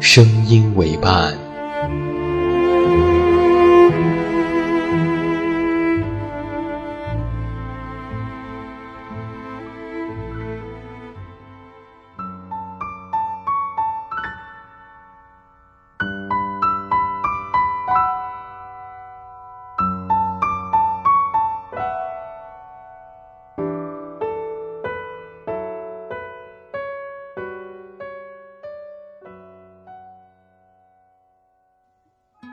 声音为伴。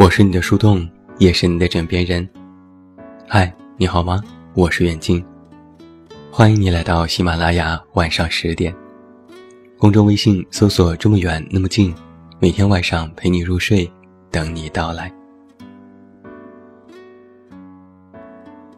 我是你的树洞，也是你的枕边人。嗨，你好吗？我是远近，欢迎你来到喜马拉雅晚上十点。公众微信搜索“这么远那么近”，每天晚上陪你入睡，等你到来。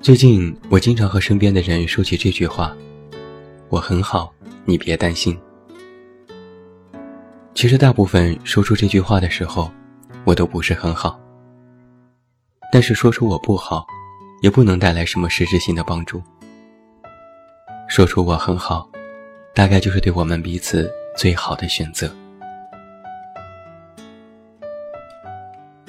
最近我经常和身边的人说起这句话：“我很好，你别担心。”其实大部分说出这句话的时候。我都不是很好，但是说出我不好，也不能带来什么实质性的帮助。说出我很好，大概就是对我们彼此最好的选择。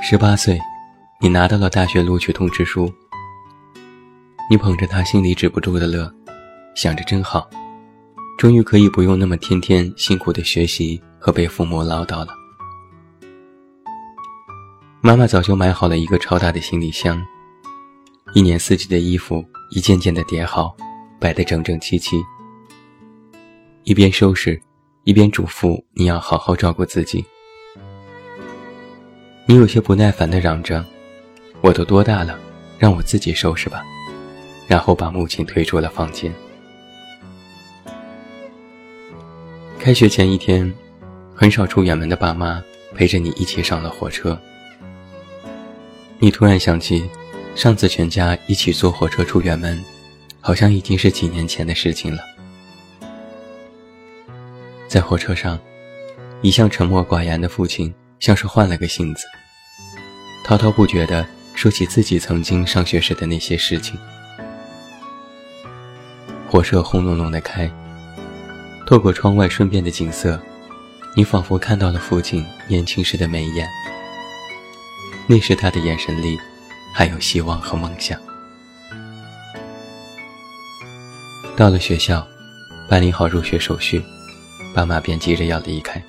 十八岁，你拿到了大学录取通知书，你捧着它，心里止不住的乐，想着真好，终于可以不用那么天天辛苦的学习和被父母唠叨了。妈妈早就买好了一个超大的行李箱，一年四季的衣服一件件的叠好，摆得整整齐齐。一边收拾，一边嘱咐你要好好照顾自己。你有些不耐烦地嚷着：“我都多大了，让我自己收拾吧。”然后把母亲推出了房间。开学前一天，很少出远门的爸妈陪着你一起上了火车。你突然想起，上次全家一起坐火车出远门，好像已经是几年前的事情了。在火车上，一向沉默寡言的父亲像是换了个性子，滔滔不绝地说起自己曾经上学时的那些事情。火车轰隆隆地开，透过窗外顺便的景色，你仿佛看到了父亲年轻时的眉眼。那时他的眼神里，还有希望和梦想。到了学校，办理好入学手续，爸妈便急着要离开。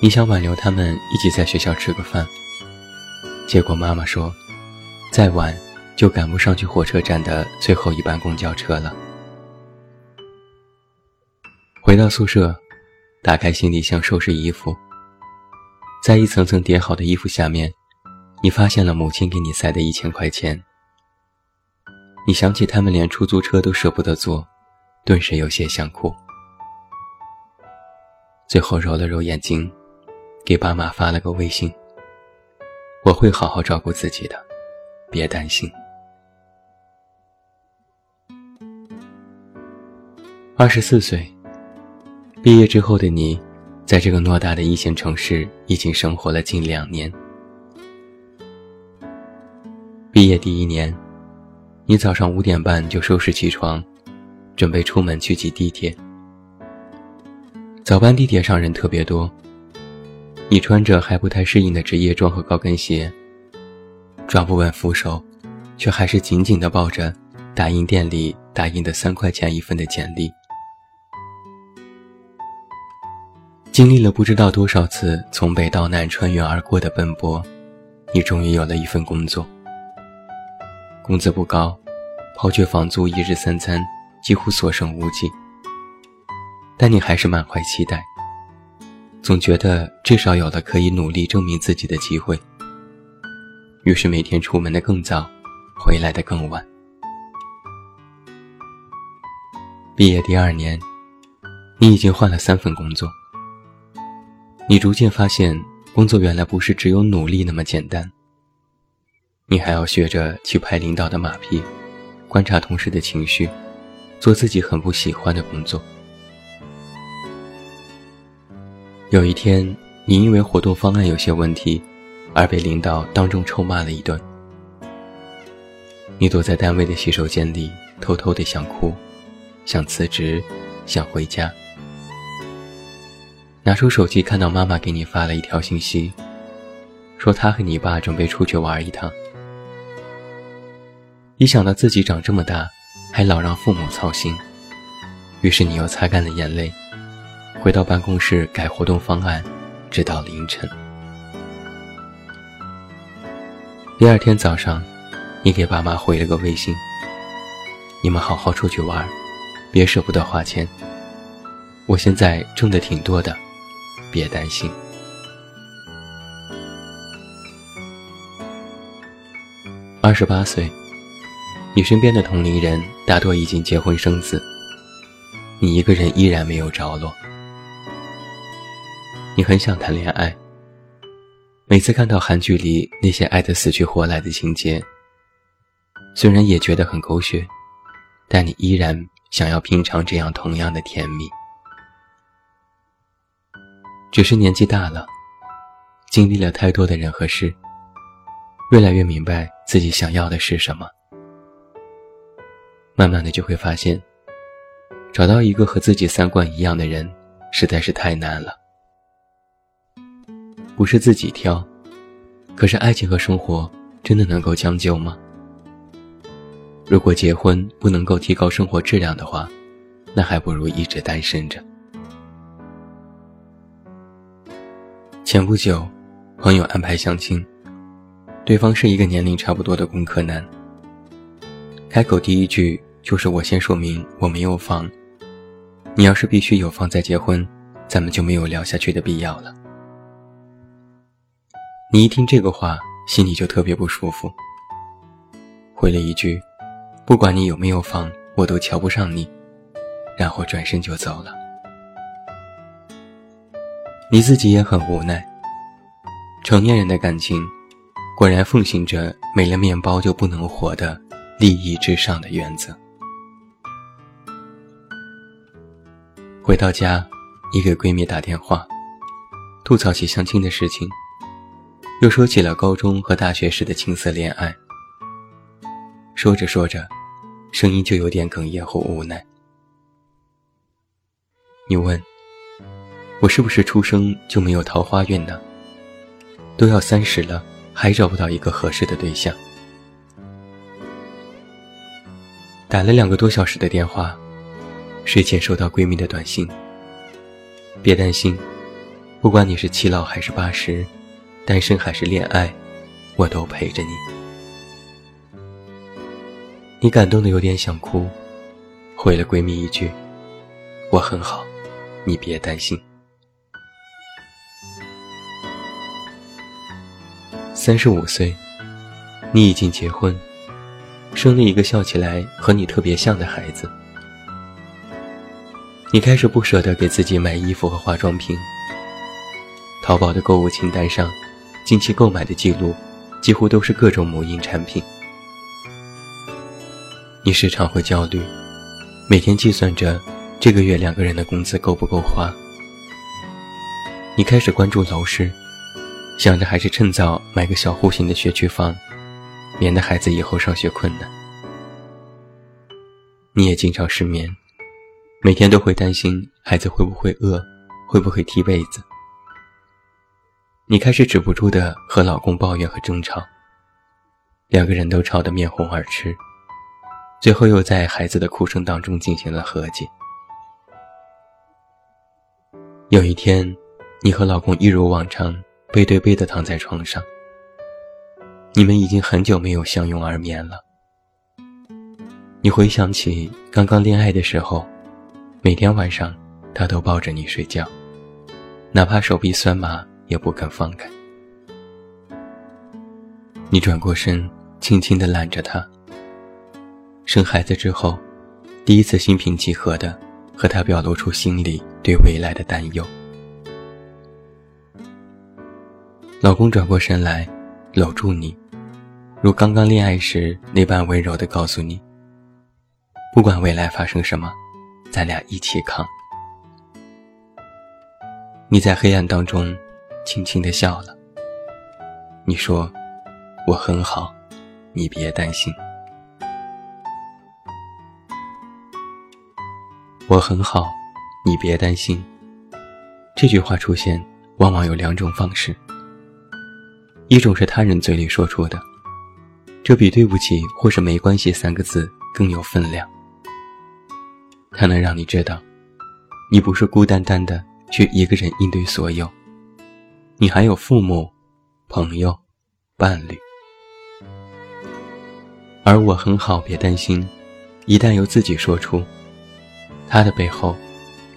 你想挽留他们一起在学校吃个饭，结果妈妈说，再晚就赶不上去火车站的最后一班公交车了。回到宿舍，打开行李箱收拾衣服。在一层层叠好的衣服下面，你发现了母亲给你塞的一千块钱。你想起他们连出租车都舍不得坐，顿时有些想哭。最后揉了揉眼睛，给爸妈发了个微信：“我会好好照顾自己的，别担心。”二十四岁，毕业之后的你。在这个偌大的一线城市，已经生活了近两年。毕业第一年，你早上五点半就收拾起床，准备出门去挤地铁。早班地铁上人特别多，你穿着还不太适应的职业装和高跟鞋，抓不稳扶手，却还是紧紧地抱着打印店里打印的三块钱一份的简历。经历了不知道多少次从北到南穿越而过的奔波，你终于有了一份工作。工资不高，抛却房租、一日三餐，几乎所剩无几。但你还是满怀期待，总觉得至少有了可以努力证明自己的机会。于是每天出门的更早，回来的更晚。毕业第二年，你已经换了三份工作。你逐渐发现，工作原来不是只有努力那么简单。你还要学着去拍领导的马屁，观察同事的情绪，做自己很不喜欢的工作。有一天，你因为活动方案有些问题，而被领导当众臭骂了一顿。你躲在单位的洗手间里，偷偷的想哭，想辞职，想回家。拿出手机，看到妈妈给你发了一条信息，说她和你爸准备出去玩一趟。一想到自己长这么大，还老让父母操心，于是你又擦干了眼泪，回到办公室改活动方案，直到凌晨。第二天早上，你给爸妈回了个微信：“你们好好出去玩，别舍不得花钱。我现在挣的挺多的。”别担心。二十八岁，你身边的同龄人大多已经结婚生子，你一个人依然没有着落。你很想谈恋爱，每次看到韩剧里那些爱得死去活来的情节，虽然也觉得很狗血，但你依然想要品尝这样同样的甜蜜。只是年纪大了，经历了太多的人和事，越来越明白自己想要的是什么。慢慢的就会发现，找到一个和自己三观一样的人，实在是太难了。不是自己挑，可是爱情和生活真的能够将就吗？如果结婚不能够提高生活质量的话，那还不如一直单身着。前不久，朋友安排相亲，对方是一个年龄差不多的工科男。开口第一句就是我先说明我没有房，你要是必须有房再结婚，咱们就没有聊下去的必要了。你一听这个话，心里就特别不舒服，回了一句：“不管你有没有房，我都瞧不上你。”然后转身就走了。你自己也很无奈。成年人的感情，果然奉行着没了面包就不能活的利益至上的原则。回到家，你给闺蜜打电话，吐槽起相亲的事情，又说起了高中和大学时的青涩恋爱。说着说着，声音就有点哽咽和无奈。你问。我是不是出生就没有桃花运呢？都要三十了，还找不到一个合适的对象。打了两个多小时的电话，睡前收到闺蜜的短信：“别担心，不管你是七老还是八十，单身还是恋爱，我都陪着你。”你感动的有点想哭，回了闺蜜一句：“我很好，你别担心。”三十五岁，你已经结婚，生了一个笑起来和你特别像的孩子。你开始不舍得给自己买衣服和化妆品。淘宝的购物清单上，近期购买的记录几乎都是各种母婴产品。你时常会焦虑，每天计算着这个月两个人的工资够不够花。你开始关注楼市。想着还是趁早买个小户型的学区房，免得孩子以后上学困难。你也经常失眠，每天都会担心孩子会不会饿，会不会踢被子。你开始止不住的和老公抱怨和争吵，两个人都吵得面红耳赤，最后又在孩子的哭声当中进行了和解。有一天，你和老公一如往常背对背的躺在床上，你们已经很久没有相拥而眠了。你回想起刚刚恋爱的时候，每天晚上他都抱着你睡觉，哪怕手臂酸麻也不肯放开。你转过身，轻轻地揽着他。生孩子之后，第一次心平气和的和他表露出心里对未来的担忧。老公转过身来，搂住你，如刚刚恋爱时那般温柔地告诉你：“不管未来发生什么，咱俩一起扛。”你在黑暗当中轻轻地笑了。你说。我很好，你别担心。我很好，你别担心。这句话出现，往往有两种方式：一种是他人嘴里说出的，这比“对不起”或是“没关系”三个字更有分量。它能让你知道，你不是孤单单的去一个人应对所有，你还有父母、朋友、伴侣。而我很好，别担心。一旦由自己说出，他的背后，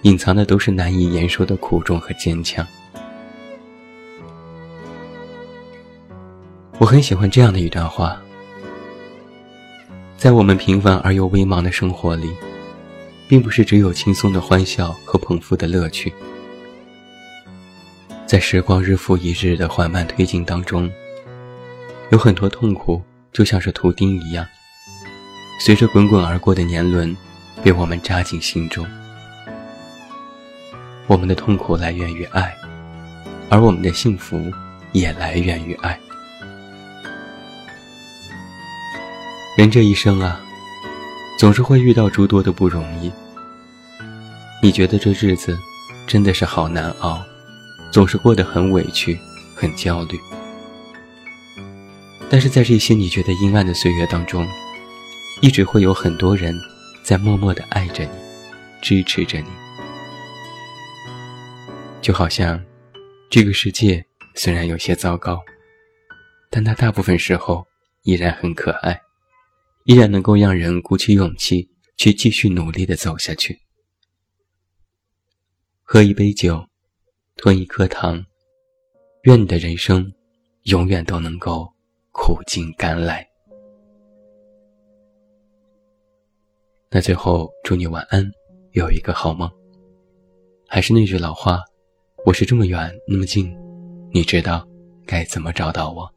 隐藏的都是难以言说的苦衷和坚强。我很喜欢这样的一段话：在我们平凡而又微茫的生活里，并不是只有轻松的欢笑和捧腹的乐趣。在时光日复一日的缓慢推进当中，有很多痛苦。就像是图钉一样，随着滚滚而过的年轮，被我们扎进心中。我们的痛苦来源于爱，而我们的幸福也来源于爱。人这一生啊，总是会遇到诸多的不容易。你觉得这日子真的是好难熬，总是过得很委屈，很焦虑。但是在这些你觉得阴暗的岁月当中，一直会有很多人在默默的爱着你，支持着你。就好像这个世界虽然有些糟糕，但它大部分时候依然很可爱，依然能够让人鼓起勇气去继续努力的走下去。喝一杯酒，吞一颗糖，愿你的人生永远都能够。苦尽甘来。那最后，祝你晚安，有一个好梦。还是那句老话，我是这么远那么近，你知道该怎么找到我。